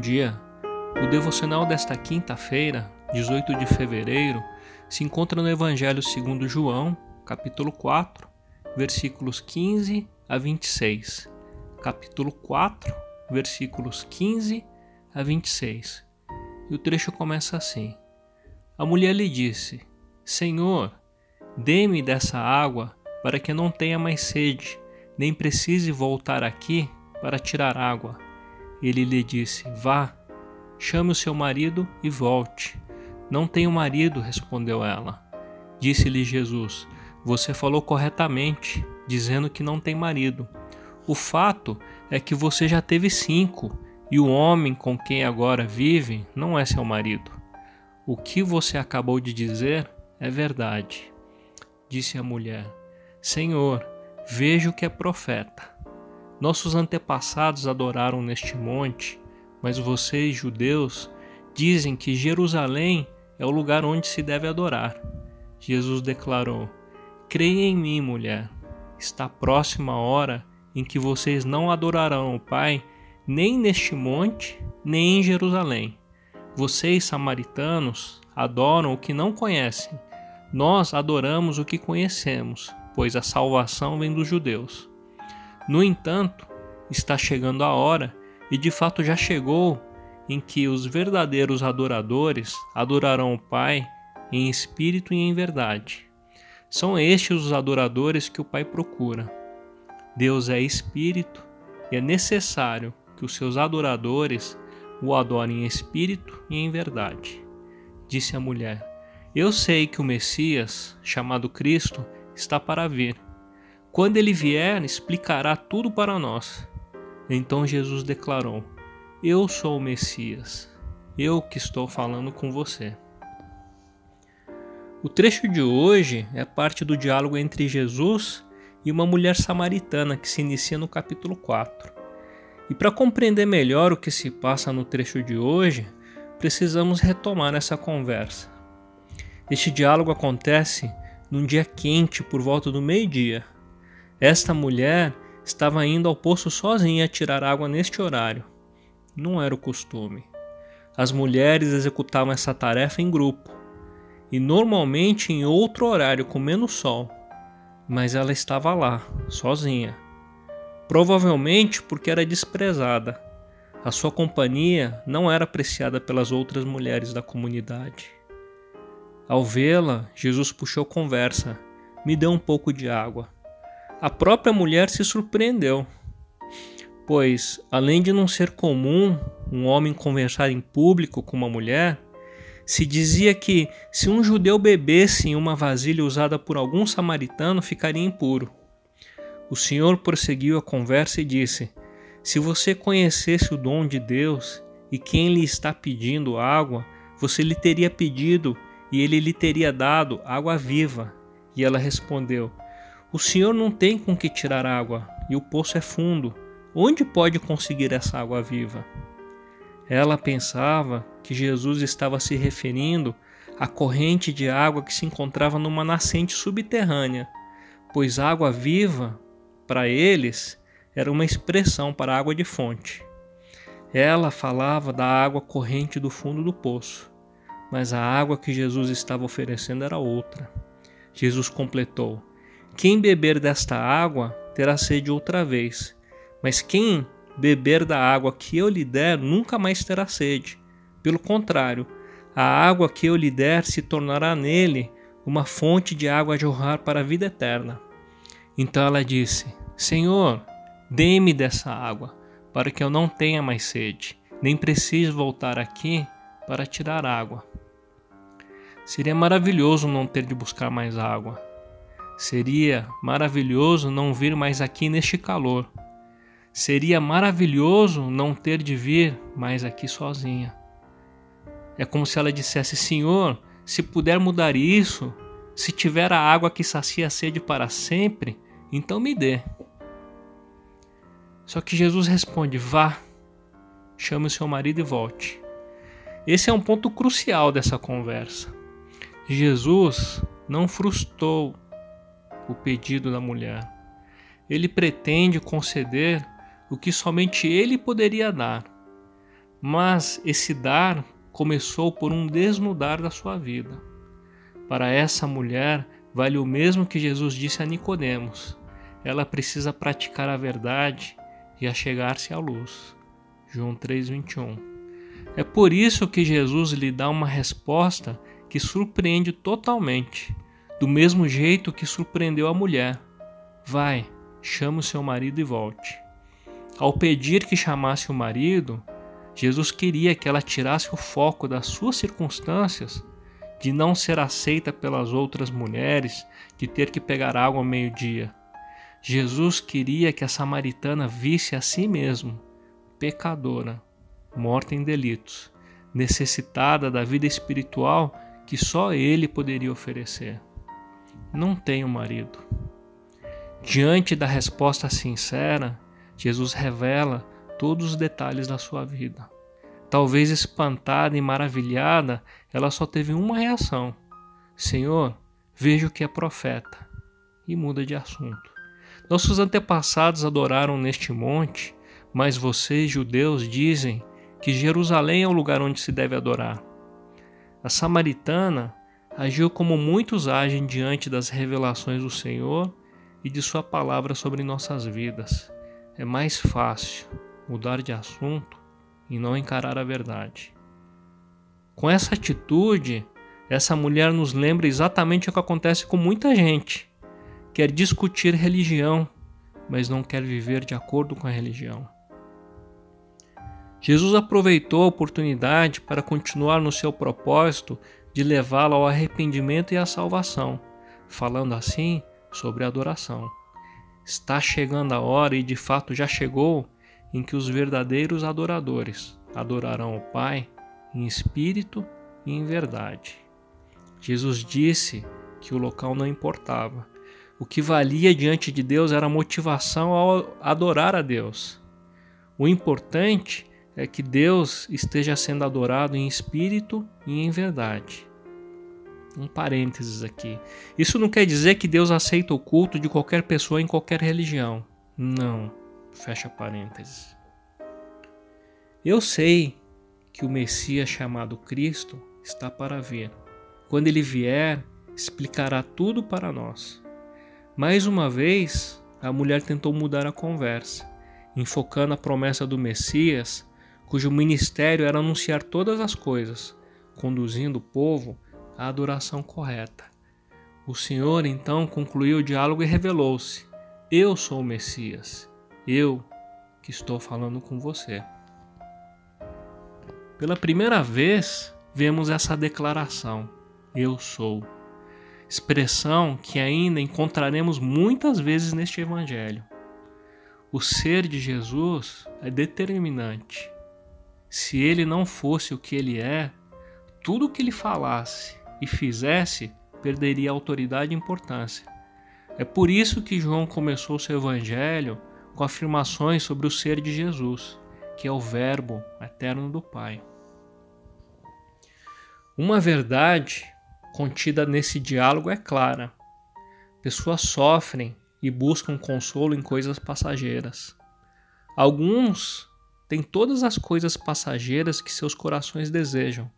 bom dia. O devocional desta quinta-feira, 18 de fevereiro, se encontra no Evangelho segundo João, capítulo 4, versículos 15 a 26. Capítulo 4, versículos 15 a 26. E o trecho começa assim: A mulher lhe disse: Senhor, dê-me dessa água para que não tenha mais sede, nem precise voltar aqui para tirar água. Ele lhe disse: Vá, chame o seu marido e volte. Não tenho marido, respondeu ela. Disse-lhe Jesus: Você falou corretamente, dizendo que não tem marido. O fato é que você já teve cinco, e o homem com quem agora vive não é seu marido. O que você acabou de dizer é verdade. Disse a mulher: Senhor, vejo que é profeta. Nossos antepassados adoraram neste monte, mas vocês, judeus, dizem que Jerusalém é o lugar onde se deve adorar. Jesus declarou: Creia em mim, mulher. Está próxima a hora em que vocês não adorarão o Pai nem neste monte, nem em Jerusalém. Vocês, samaritanos, adoram o que não conhecem. Nós adoramos o que conhecemos, pois a salvação vem dos judeus. No entanto, está chegando a hora, e de fato já chegou, em que os verdadeiros adoradores adorarão o Pai em espírito e em verdade. São estes os adoradores que o Pai procura. Deus é espírito e é necessário que os seus adoradores o adorem em espírito e em verdade. Disse a mulher: Eu sei que o Messias, chamado Cristo, está para vir quando ele vier, explicará tudo para nós. Então Jesus declarou: Eu sou o Messias, eu que estou falando com você. O trecho de hoje é parte do diálogo entre Jesus e uma mulher samaritana que se inicia no capítulo 4. E para compreender melhor o que se passa no trecho de hoje, precisamos retomar essa conversa. Este diálogo acontece num dia quente por volta do meio-dia, esta mulher estava indo ao poço sozinha tirar água neste horário. Não era o costume. As mulheres executavam essa tarefa em grupo e normalmente em outro horário com menos sol, mas ela estava lá, sozinha. Provavelmente porque era desprezada. A sua companhia não era apreciada pelas outras mulheres da comunidade. Ao vê-la, Jesus puxou conversa. Me dê um pouco de água. A própria mulher se surpreendeu, pois, além de não ser comum um homem conversar em público com uma mulher, se dizia que se um judeu bebesse em uma vasilha usada por algum samaritano, ficaria impuro. O Senhor prosseguiu a conversa e disse: Se você conhecesse o dom de Deus e quem lhe está pedindo água, você lhe teria pedido e ele lhe teria dado água viva. E ela respondeu: o senhor não tem com que tirar água, e o poço é fundo. Onde pode conseguir essa água viva? Ela pensava que Jesus estava se referindo à corrente de água que se encontrava numa nascente subterrânea, pois água viva, para eles, era uma expressão para água de fonte. Ela falava da água corrente do fundo do poço, mas a água que Jesus estava oferecendo era outra. Jesus completou: quem beber desta água terá sede outra vez, mas quem beber da água que eu lhe der nunca mais terá sede. Pelo contrário, a água que eu lhe der se tornará nele uma fonte de água a jorrar para a vida eterna. Então ela disse: Senhor, dê-me dessa água, para que eu não tenha mais sede, nem precise voltar aqui para tirar água. Seria maravilhoso não ter de buscar mais água Seria maravilhoso não vir mais aqui neste calor. Seria maravilhoso não ter de vir mais aqui sozinha. É como se ela dissesse: Senhor, se puder mudar isso, se tiver a água que sacia a sede para sempre, então me dê. Só que Jesus responde: Vá, chame o seu marido e volte. Esse é um ponto crucial dessa conversa. Jesus não frustrou o pedido da mulher. Ele pretende conceder o que somente ele poderia dar. mas esse dar começou por um desnudar da sua vida. Para essa mulher, vale o mesmo que Jesus disse a Nicodemos. Ela precisa praticar a verdade e achegar-se à luz. João 3:21. É por isso que Jesus lhe dá uma resposta que surpreende totalmente, do mesmo jeito que surpreendeu a mulher. Vai, chame o seu marido e volte. Ao pedir que chamasse o marido, Jesus queria que ela tirasse o foco das suas circunstâncias, de não ser aceita pelas outras mulheres, de ter que pegar água ao meio-dia. Jesus queria que a samaritana visse a si mesmo, pecadora, morta em delitos, necessitada da vida espiritual que só ele poderia oferecer. Não tenho marido. Diante da resposta sincera, Jesus revela todos os detalhes da sua vida. Talvez espantada e maravilhada, ela só teve uma reação: Senhor, vejo que é profeta, e muda de assunto. Nossos antepassados adoraram neste monte, mas vocês, judeus, dizem que Jerusalém é o lugar onde se deve adorar. A samaritana agiu como muitos agem diante das revelações do Senhor e de Sua palavra sobre nossas vidas é mais fácil mudar de assunto e não encarar a verdade. Com essa atitude, essa mulher nos lembra exatamente o que acontece com muita gente. Quer discutir religião, mas não quer viver de acordo com a religião. Jesus aproveitou a oportunidade para continuar no seu propósito de levá-la ao arrependimento e à salvação, falando assim sobre a adoração. Está chegando a hora, e de fato já chegou, em que os verdadeiros adoradores adorarão o Pai em espírito e em verdade. Jesus disse que o local não importava. O que valia diante de Deus era a motivação ao adorar a Deus. O importante é que Deus esteja sendo adorado em espírito e em verdade um parênteses aqui. Isso não quer dizer que Deus aceita o culto de qualquer pessoa em qualquer religião. Não. Fecha parênteses. Eu sei que o Messias chamado Cristo está para vir. Quando ele vier, explicará tudo para nós. Mais uma vez, a mulher tentou mudar a conversa, enfocando a promessa do Messias, cujo ministério era anunciar todas as coisas, conduzindo o povo a adoração correta. O Senhor então concluiu o diálogo e revelou-se: Eu sou o Messias, eu que estou falando com você. Pela primeira vez, vemos essa declaração: Eu sou. Expressão que ainda encontraremos muitas vezes neste Evangelho. O ser de Jesus é determinante. Se ele não fosse o que ele é, tudo o que ele falasse, e fizesse, perderia autoridade e importância. É por isso que João começou seu evangelho com afirmações sobre o ser de Jesus, que é o Verbo eterno do Pai. Uma verdade contida nesse diálogo é clara. Pessoas sofrem e buscam consolo em coisas passageiras. Alguns têm todas as coisas passageiras que seus corações desejam,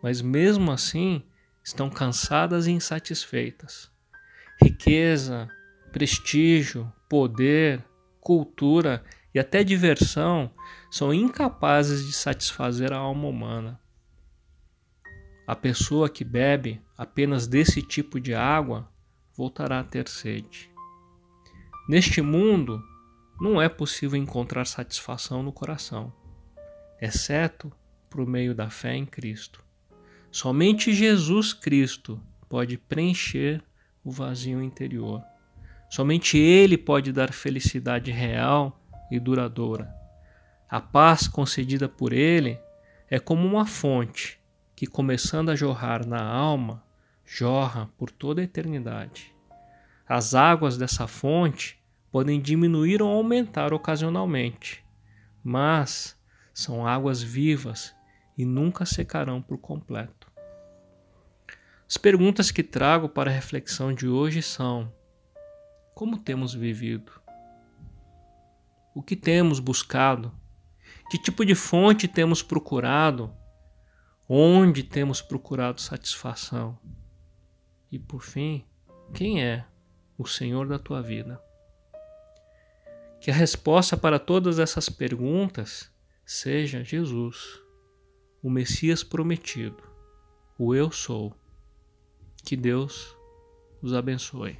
mas mesmo assim estão cansadas e insatisfeitas. Riqueza, prestígio, poder, cultura e até diversão são incapazes de satisfazer a alma humana. A pessoa que bebe apenas desse tipo de água voltará a ter sede. Neste mundo, não é possível encontrar satisfação no coração, exceto por meio da fé em Cristo. Somente Jesus Cristo pode preencher o vazio interior. Somente Ele pode dar felicidade real e duradoura. A paz concedida por Ele é como uma fonte que, começando a jorrar na alma, jorra por toda a eternidade. As águas dessa fonte podem diminuir ou aumentar ocasionalmente, mas são águas vivas e nunca secarão por completo. As perguntas que trago para a reflexão de hoje são: como temos vivido? O que temos buscado? Que tipo de fonte temos procurado? Onde temos procurado satisfação? E por fim, quem é o Senhor da tua vida? Que a resposta para todas essas perguntas seja Jesus, o Messias prometido, o Eu Sou. Que Deus os abençoe.